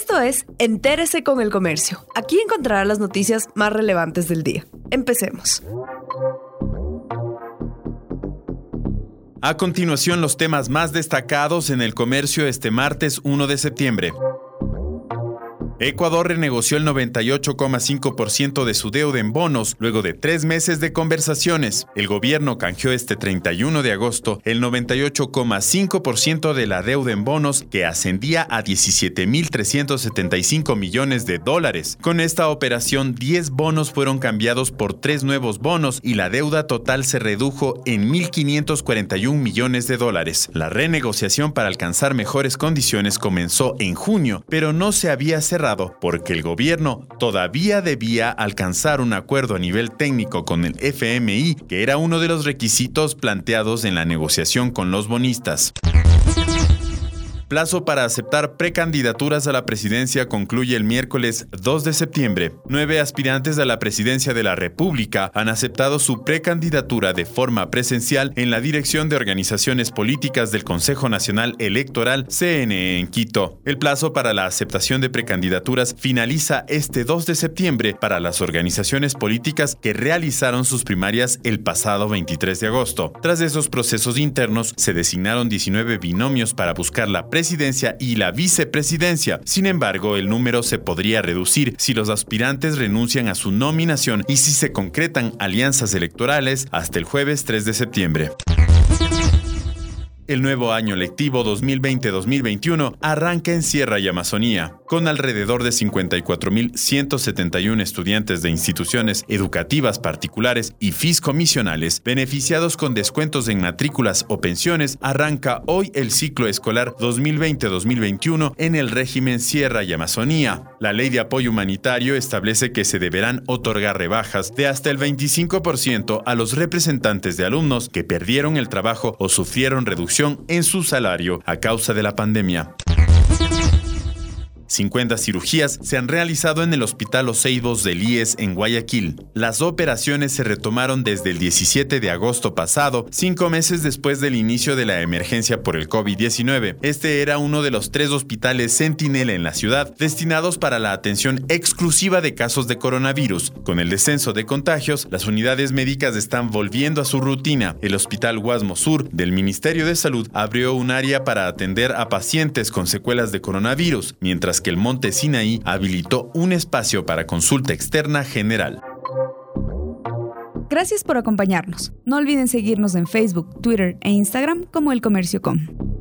Esto es Entérese con el Comercio. Aquí encontrará las noticias más relevantes del día. Empecemos. A continuación, los temas más destacados en el comercio este martes 1 de septiembre. Ecuador renegoció el 98,5% de su deuda en bonos luego de tres meses de conversaciones. El gobierno canjeó este 31 de agosto el 98,5% de la deuda en bonos que ascendía a 17.375 millones de dólares. Con esta operación, 10 bonos fueron cambiados por tres nuevos bonos y la deuda total se redujo en 1.541 millones de dólares. La renegociación para alcanzar mejores condiciones comenzó en junio, pero no se había cerrado porque el gobierno todavía debía alcanzar un acuerdo a nivel técnico con el FMI, que era uno de los requisitos planteados en la negociación con los bonistas. Plazo para aceptar precandidaturas a la presidencia concluye el miércoles 2 de septiembre. Nueve aspirantes a la presidencia de la República han aceptado su precandidatura de forma presencial en la dirección de organizaciones políticas del Consejo Nacional Electoral CNE en Quito. El plazo para la aceptación de precandidaturas finaliza este 2 de septiembre para las organizaciones políticas que realizaron sus primarias el pasado 23 de agosto. Tras esos procesos internos, se designaron 19 binomios para buscar la presidencia y la vicepresidencia. Sin embargo, el número se podría reducir si los aspirantes renuncian a su nominación y si se concretan alianzas electorales hasta el jueves 3 de septiembre. El nuevo año lectivo 2020-2021 arranca en Sierra y Amazonía, con alrededor de 54.171 estudiantes de instituciones educativas particulares y fiscomisionales beneficiados con descuentos en matrículas o pensiones. Arranca hoy el ciclo escolar 2020-2021 en el régimen Sierra y Amazonía. La ley de apoyo humanitario establece que se deberán otorgar rebajas de hasta el 25% a los representantes de alumnos que perdieron el trabajo o sufrieron reducción en su salario a causa de la pandemia. 50 cirugías se han realizado en el Hospital Oseibos del IES en Guayaquil. Las operaciones se retomaron desde el 17 de agosto pasado, cinco meses después del inicio de la emergencia por el COVID-19. Este era uno de los tres hospitales Sentinel en la ciudad, destinados para la atención exclusiva de casos de coronavirus. Con el descenso de contagios, las unidades médicas están volviendo a su rutina. El Hospital Guasmo Sur del Ministerio de Salud abrió un área para atender a pacientes con secuelas de coronavirus, mientras que el Monte Sinaí habilitó un espacio para consulta externa general. Gracias por acompañarnos. No olviden seguirnos en Facebook, Twitter e Instagram como El Comercio Com.